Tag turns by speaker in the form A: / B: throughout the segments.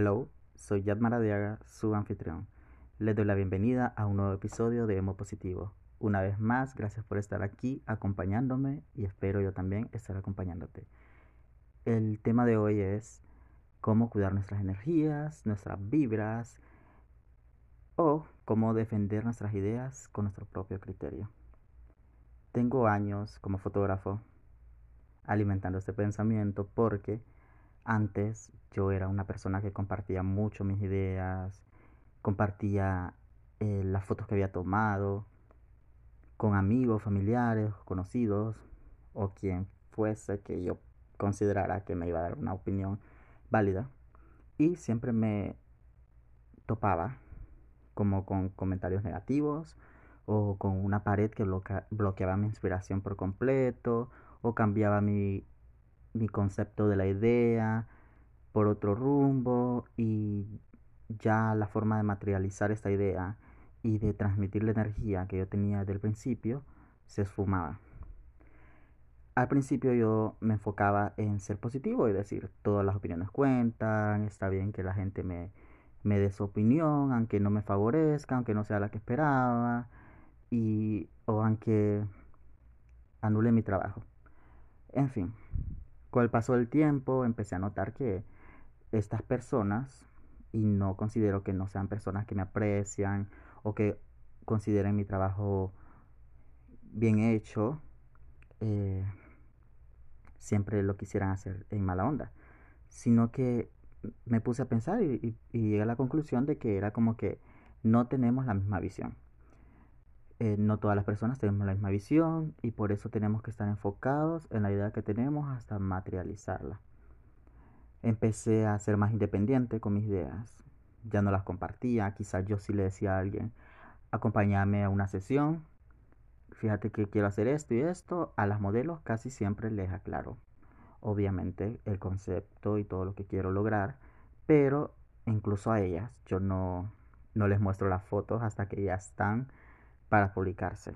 A: Hello, soy Yad Maradiaga, su anfitrión. Les doy la bienvenida a un nuevo episodio de Emo Positivo. Una vez más, gracias por estar aquí acompañándome y espero yo también estar acompañándote. El tema de hoy es cómo cuidar nuestras energías, nuestras vibras o cómo defender nuestras ideas con nuestro propio criterio. Tengo años como fotógrafo alimentando este pensamiento porque antes yo era una persona que compartía mucho mis ideas, compartía eh, las fotos que había tomado con amigos, familiares, conocidos o quien fuese que yo considerara que me iba a dar una opinión válida. Y siempre me topaba como con comentarios negativos o con una pared que bloqueaba mi inspiración por completo o cambiaba mi, mi concepto de la idea por otro rumbo y ya la forma de materializar esta idea y de transmitir la energía que yo tenía desde el principio se esfumaba. Al principio yo me enfocaba en ser positivo y decir todas las opiniones cuentan, está bien que la gente me, me dé su opinión, aunque no me favorezca, aunque no sea la que esperaba, y, o aunque anule mi trabajo. En fin, con el paso del tiempo empecé a notar que estas personas, y no considero que no sean personas que me aprecian o que consideren mi trabajo bien hecho, eh, siempre lo quisieran hacer en mala onda, sino que me puse a pensar y, llegué a la conclusión de que era como que no tenemos la misma visión. Eh, no todas las personas tenemos la misma visión y por eso tenemos que estar enfocados en la idea que tenemos hasta materializarla. Empecé a ser más independiente con mis ideas. Ya no las compartía, quizás yo sí le decía a alguien, acompáñame a una sesión fíjate que quiero hacer esto y esto, a las modelos casi siempre les aclaro, obviamente, el concepto y todo lo que quiero lograr, pero incluso a ellas yo no, no les muestro las fotos hasta que ya están para publicarse.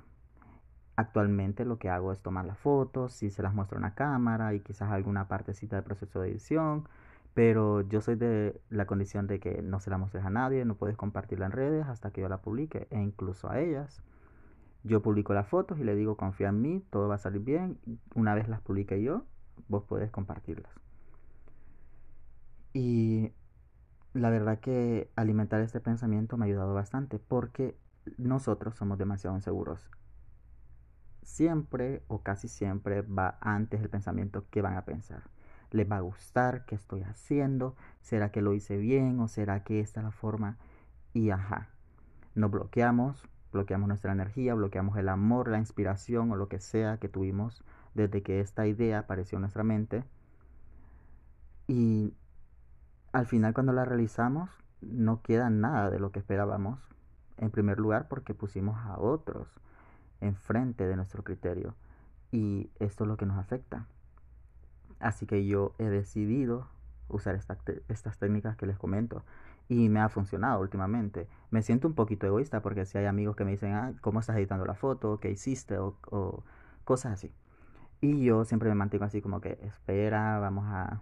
A: Actualmente lo que hago es tomar las fotos, si se las muestro en la cámara y quizás alguna partecita del proceso de edición, pero yo soy de la condición de que no se la muestres a nadie, no puedes compartirla en redes hasta que yo la publique e incluso a ellas. Yo publico las fotos y le digo, confía en mí, todo va a salir bien. Una vez las publique yo, vos podés compartirlas. Y la verdad que alimentar este pensamiento me ha ayudado bastante porque nosotros somos demasiado inseguros. Siempre o casi siempre va antes el pensamiento que van a pensar. ¿Les va a gustar? ¿Qué estoy haciendo? ¿Será que lo hice bien? ¿O será que esta es la forma? Y ajá, nos bloqueamos bloqueamos nuestra energía, bloqueamos el amor, la inspiración o lo que sea que tuvimos desde que esta idea apareció en nuestra mente. Y al final cuando la realizamos no queda nada de lo que esperábamos. En primer lugar porque pusimos a otros enfrente de nuestro criterio. Y esto es lo que nos afecta. Así que yo he decidido usar estas técnicas que les comento y me ha funcionado últimamente. Me siento un poquito egoísta porque si hay amigos que me dicen, ah, ¿cómo estás editando la foto? ¿Qué hiciste? O, o cosas así. Y yo siempre me mantengo así como que, espera, vamos a...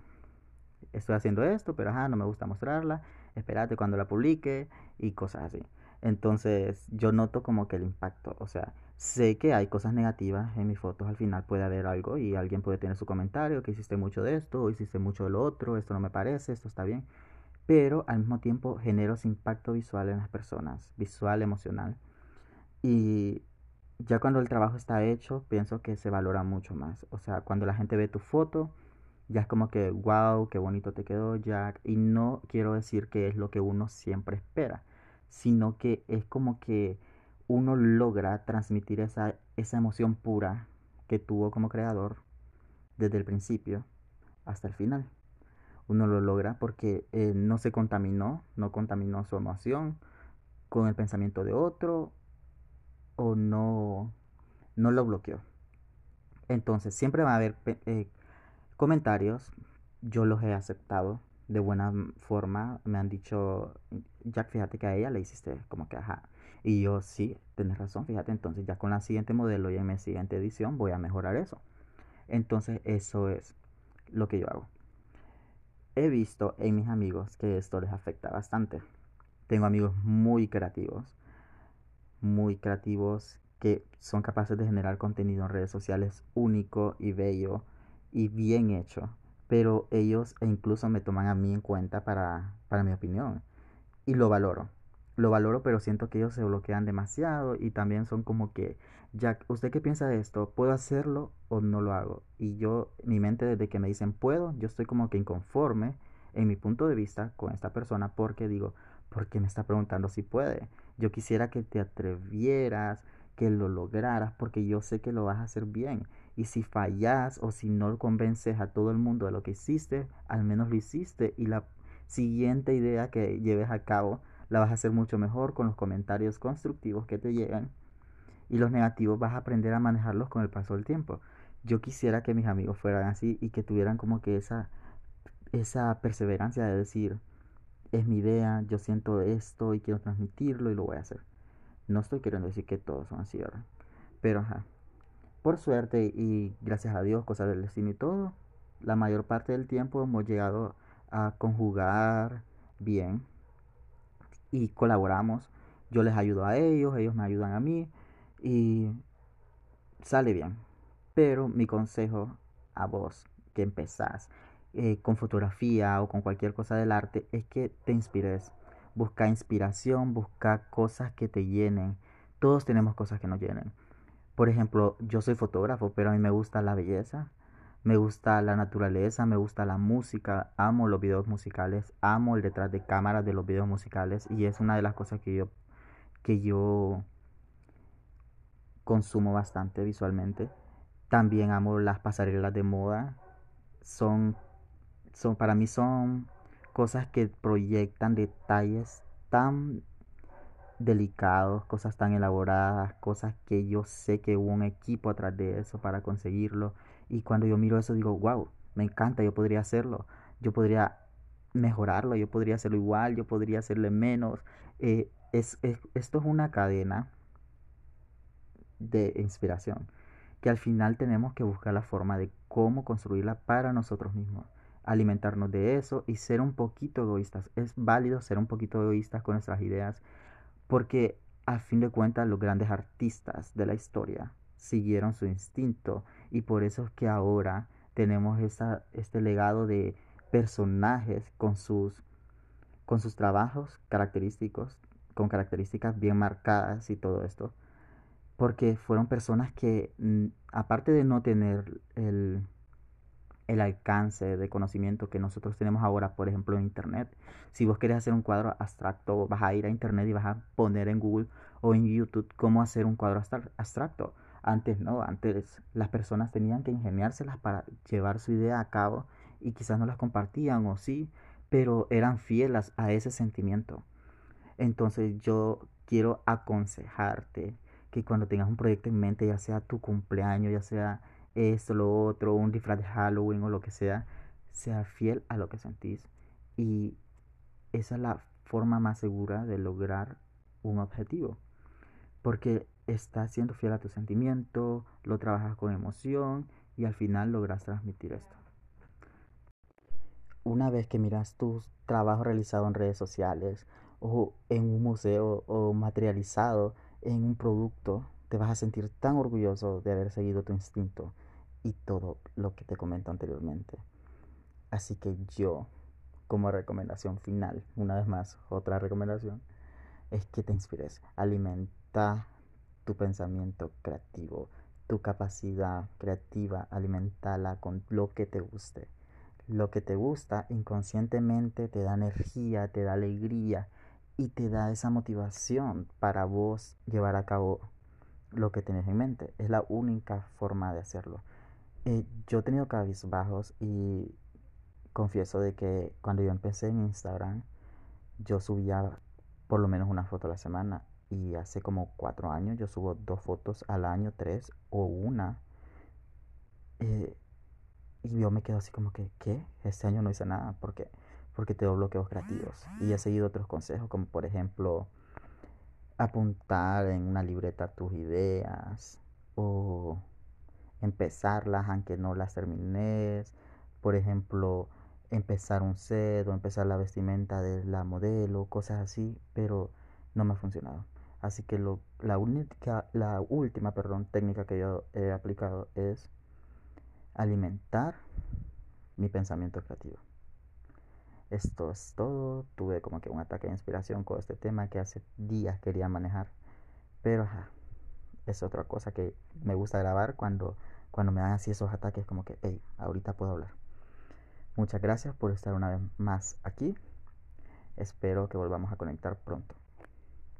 A: Estoy haciendo esto, pero ajá, no me gusta mostrarla. Espérate cuando la publique y cosas así. Entonces yo noto como que el impacto, o sea, sé que hay cosas negativas en mis fotos, al final puede haber algo y alguien puede tener su comentario, que hiciste mucho de esto, o hiciste mucho de lo otro, esto no me parece, esto está bien pero al mismo tiempo genero ese impacto visual en las personas, visual, emocional. Y ya cuando el trabajo está hecho, pienso que se valora mucho más. O sea, cuando la gente ve tu foto, ya es como que, wow, qué bonito te quedó, Jack. Y no quiero decir que es lo que uno siempre espera, sino que es como que uno logra transmitir esa, esa emoción pura que tuvo como creador desde el principio hasta el final. Uno lo logra porque eh, no se contaminó, no contaminó su emoción con el pensamiento de otro o no, no lo bloqueó. Entonces siempre va a haber eh, comentarios, yo los he aceptado de buena forma, me han dicho, Jack, fíjate que a ella le hiciste como que ajá. Y yo sí, tienes razón, fíjate, entonces ya con la siguiente modelo y en mi siguiente edición voy a mejorar eso. Entonces eso es lo que yo hago. he visto en mis amigos que esto les afecta bastante. Tengo amigos muy creativos, muy creativos que son capaces de generar contenido en redes sociales único y bello y bien hecho. Pero ellos e incluso me toman a mí en cuenta para, para mi opinión. Y lo valoro. Lo valoro, pero siento que ellos se bloquean demasiado y también son como que, Jack, ¿usted qué piensa de esto? ¿Puedo hacerlo o no lo hago? Y yo, mi mente desde que me dicen puedo, yo estoy como que inconforme en mi punto de vista con esta persona porque digo, ¿por qué me está preguntando si puede? Yo quisiera que te atrevieras, que lo lograras, porque yo sé que lo vas a hacer bien. Y si fallas o si no convences a todo el mundo de lo que hiciste, al menos lo hiciste. Y la siguiente idea que lleves a cabo la vas a hacer mucho mejor con los comentarios constructivos que te llegan. Y los negativos vas a aprender a manejarlos con el paso del tiempo. Yo quisiera que mis amigos fueran así y que tuvieran como que esa, esa perseverancia de decir, es mi idea, yo siento esto y quiero transmitirlo y lo voy a hacer. No estoy queriendo decir que todos son así, ¿verdad? Pero. Por suerte y gracias a Dios, cosas del destino y todo, la mayor parte del tiempo hemos llegado a conjugar bien y colaboramos. Yo les ayudo a ellos, ellos me ayudan a mí y sale bien. Pero mi consejo a vos que empezás eh, con fotografía o con cualquier cosa del arte es que te inspires. Busca inspiración, busca cosas que te llenen. Todos tenemos cosas que nos llenen. Por ejemplo, yo soy fotógrafo, pero a mí me gusta la belleza, me gusta la naturaleza, me gusta la música, amo los videos musicales, amo el detrás de cámaras de los videos musicales y es una de las cosas que yo que yo consumo bastante visualmente. También amo las pasarelas de moda. Son son, para mí son cosas que proyectan detalles tan delicados, cosas tan elaboradas, cosas que yo sé que hubo un equipo atrás de eso para conseguirlo. Y cuando yo miro eso digo, wow, me encanta, yo podría hacerlo, yo podría mejorarlo, yo podría hacerlo igual, yo podría hacerle menos. Eh, es, esto es una cadena de inspiración que al final tenemos que buscar la forma de cómo construirla para nosotros mismos alimentarnos de eso y ser un poquito egoístas. Es válido ser un poquito egoístas con nuestras ideas porque a fin de cuentas los grandes artistas de la historia siguieron su instinto y por eso es que ahora tenemos esa, este legado de personajes con sus, con sus trabajos característicos, con características bien marcadas y todo esto. Porque fueron personas que, mm, aparte de no tener el, el alcance de conocimiento que nosotros tenemos ahora, por ejemplo, en Internet. Si vos querés hacer un cuadro abstracto, vas a ir a Internet y vas a poner en Google o en YouTube cómo hacer un cuadro abstracto. Antes no, antes las personas tenían que ingeniárselas para llevar su idea a cabo y quizás no las compartían o sí, pero eran fieles a ese sentimiento. Entonces yo quiero aconsejarte que cuando tengas un proyecto en mente, ya sea tu cumpleaños, ya sea esto, lo otro, un disfraz de Halloween o lo que sea, sea fiel a lo que sentís. Y esa es la forma más segura de lograr un objetivo. Porque estás siendo fiel a tu sentimiento, lo trabajas con emoción y al final logras transmitir esto. Una vez que miras tu trabajo realizado en redes sociales o en un museo o materializado en un producto, te vas a sentir tan orgulloso de haber seguido tu instinto y todo lo que te comento anteriormente. Así que yo, como recomendación final, una vez más, otra recomendación, es que te inspires. Alimenta tu pensamiento creativo, tu capacidad creativa, alimentala con lo que te guste. Lo que te gusta inconscientemente te da energía, te da alegría y te da esa motivación para vos llevar a cabo lo que tienes en mente. Es la única forma de hacerlo. Eh, yo he tenido bajos y confieso de que cuando yo empecé en Instagram, yo subía por lo menos una foto a la semana. Y hace como cuatro años yo subo dos fotos al año, tres o una. Eh, y yo me quedo así como que, ¿qué? Este año no hice nada. porque Porque tengo bloqueos creativos. Y he seguido otros consejos, como por ejemplo apuntar en una libreta tus ideas o empezarlas aunque no las termines. Por ejemplo, empezar un set o empezar la vestimenta de la modelo, cosas así, pero no me ha funcionado. Así que la, última técnica que yo he aplicado es alimentar mi pensamiento creativo. Esto es todo. Tuve como que un ataque de inspiración con este tema que hace días quería manejar. Pero es otra cosa que me gusta grabar cuando, cuando me dan así esos ataques como que, hey, ahorita puedo hablar. Muchas gracias por estar una vez más aquí. Espero que volvamos a conectar pronto.